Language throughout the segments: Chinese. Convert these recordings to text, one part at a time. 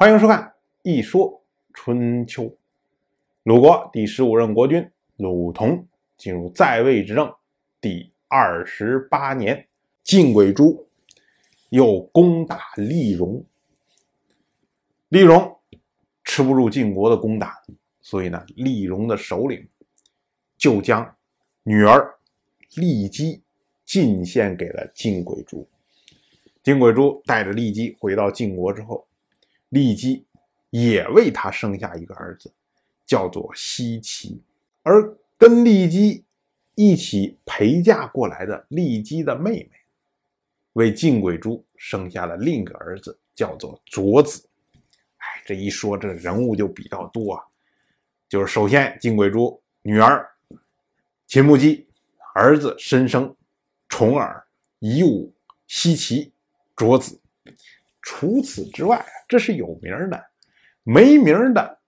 欢迎收看《一说春秋》。鲁国第十五任国君鲁同进入在位执政第二十八年，晋轨珠又攻打厉戎。厉戎吃不住晋国的攻打，所以呢，厉戎的首领就将女儿骊姬进献给了晋轨珠。晋轨珠带着骊姬回到晋国之后。骊姬也为他生下一个儿子，叫做奚齐。而跟骊姬一起陪嫁过来的骊姬的妹妹，为晋鬼珠生下了另一个儿子，叫做卓子。哎，这一说，这人物就比较多啊。就是首先，晋鬼珠女儿秦穆姬，儿子申生、重耳、夷吾、奚齐、卓子。除此之外，这是有名的，没名的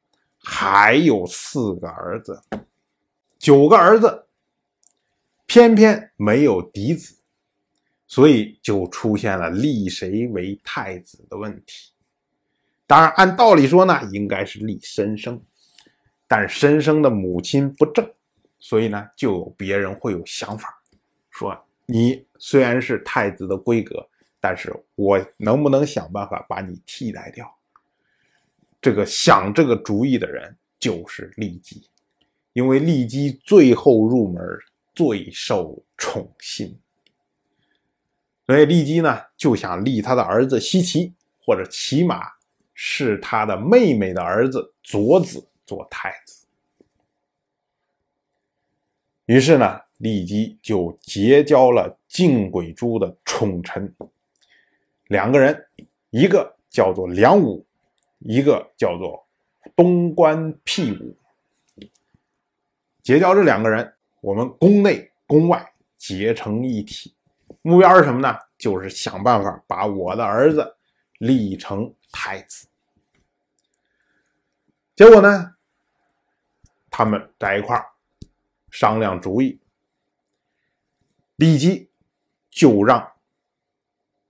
还有四个儿子，九个儿子，偏偏没有嫡子，所以就出现了立谁为太子的问题。当然，按道理说呢，应该是立申生，但申生的母亲不正，所以呢，就有别人会有想法，说你虽然是太子的规格。但是我能不能想办法把你替代掉？这个想这个主意的人就是骊姬，因为骊姬最后入门，最受宠信，所以骊姬呢就想立他的儿子西齐，或者起码是他的妹妹的儿子左子做太子。于是呢，骊姬就结交了敬鬼珠的宠臣。两个人，一个叫做梁武，一个叫做东关辟武。结交这两个人，我们宫内宫外结成一体，目标是什么呢？就是想办法把我的儿子立成太子。结果呢，他们在一块儿商量主意，立即就让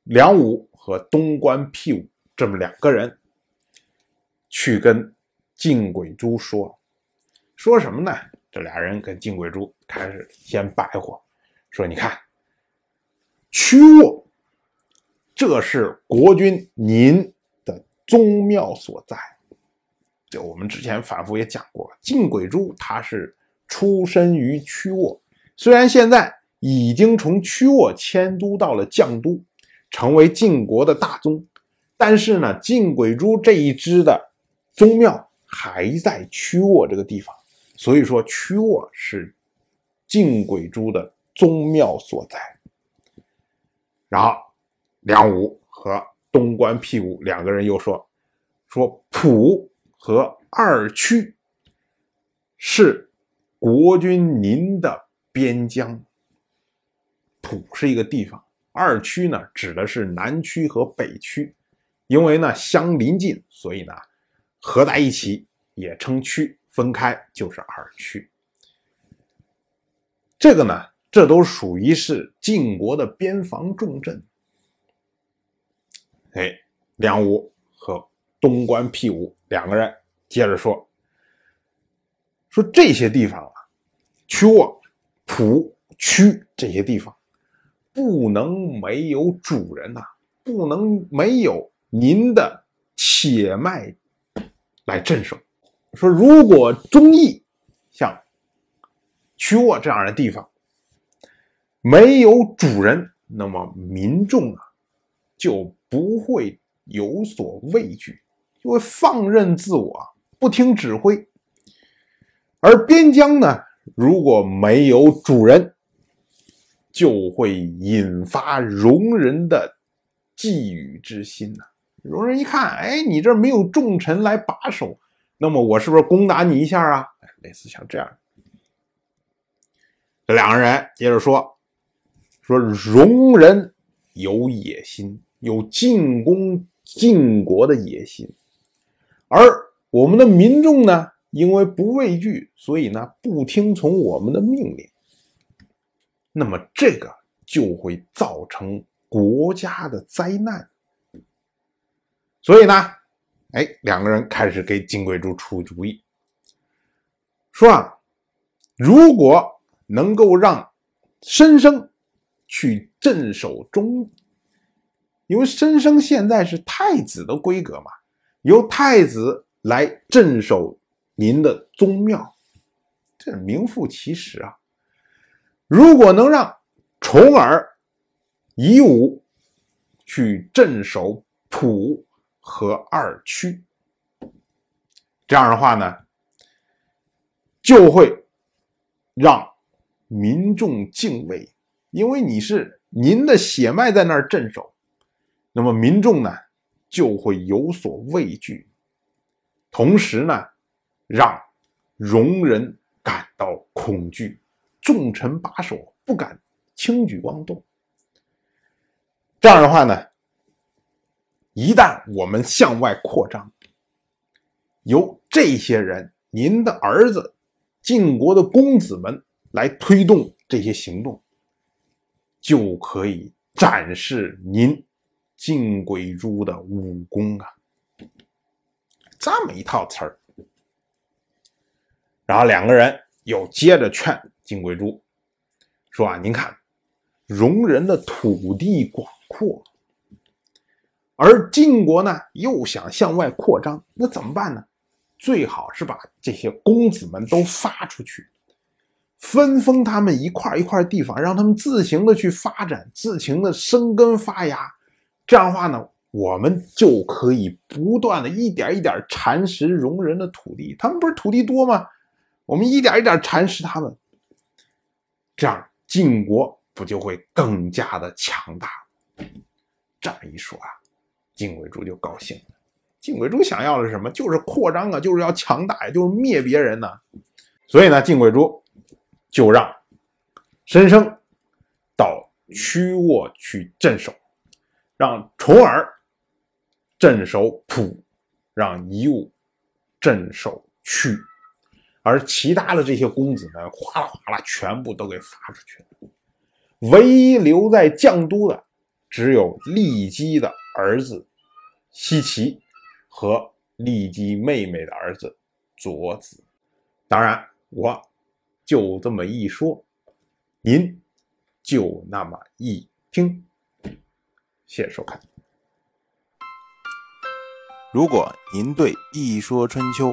梁武。和东关辟武这么两个人去跟晋轨珠说，说什么呢？这俩人跟晋轨珠开始先白话，说：“你看，曲沃，这是国君您的宗庙所在。就我们之前反复也讲过，晋轨珠他是出身于曲沃，虽然现在已经从曲沃迁都到了绛都。”成为晋国的大宗，但是呢，晋鬼珠这一支的宗庙还在曲沃这个地方，所以说曲沃是晋鬼珠的宗庙所在。然后梁武和东关辟武两个人又说，说蒲和二曲是国君您的边疆，蒲是一个地方。二区呢，指的是南区和北区，因为呢相邻近，所以呢合在一起也称区，分开就是二区。这个呢，这都属于是晋国的边防重镇。哎，梁武和东关辟武两个人接着说，说这些地方啊，曲沃、蒲、区这些地方。不能没有主人呐，不能没有您的血脉来镇守。说如果忠义像曲沃这样的地方没有主人，那么民众啊就不会有所畏惧，就会放任自我，不听指挥。而边疆呢，如果没有主人，就会引发戎人的觊觎之心呐。戎人一看，哎，你这没有重臣来把守，那么我是不是攻打你一下啊？类似像这样。这两个人接着说，说戎人有野心，有进攻晋国的野心，而我们的民众呢，因为不畏惧，所以呢，不听从我们的命令。那么这个就会造成国家的灾难，所以呢，哎，两个人开始给金贵珠出主意，说啊，如果能够让申生去镇守中，因为申生现在是太子的规格嘛，由太子来镇守您的宗庙，这名副其实啊。如果能让重耳、夷吾去镇守蒲和二曲，这样的话呢，就会让民众敬畏，因为你是您的血脉在那儿镇守，那么民众呢就会有所畏惧，同时呢，让戎人感到恐惧。重臣把守，不敢轻举妄动。这样的话呢，一旦我们向外扩张，由这些人，您的儿子，晋国的公子们来推动这些行动，就可以展示您晋鬼珠的武功啊！这么一套词儿，然后两个人又接着劝。金贵珠说：“啊，您看，戎人的土地广阔，而晋国呢又想向外扩张，那怎么办呢？最好是把这些公子们都发出去，分封他们一块一块地方，让他们自行的去发展，自行的生根发芽。这样的话呢，我们就可以不断的一点一点蚕食戎人的土地。他们不是土地多吗？我们一点一点蚕食他们。”这样晋国不就会更加的强大？这么一说啊，晋贵珠就高兴了。晋贵珠想要的是什么？就是扩张啊，就是要强大呀，就是灭别人呢。所以呢，晋贵珠就让申生到曲沃去镇守，让重耳镇守蒲，让夷吾镇守曲。而其他的这些公子们，哗啦哗啦，全部都给发出去了。唯一留在绛都的，只有骊姬的儿子奚齐和骊姬妹妹的儿子卓子。当然，我就这么一说，您就那么一听。谢谢收看。如果您对《一说春秋》，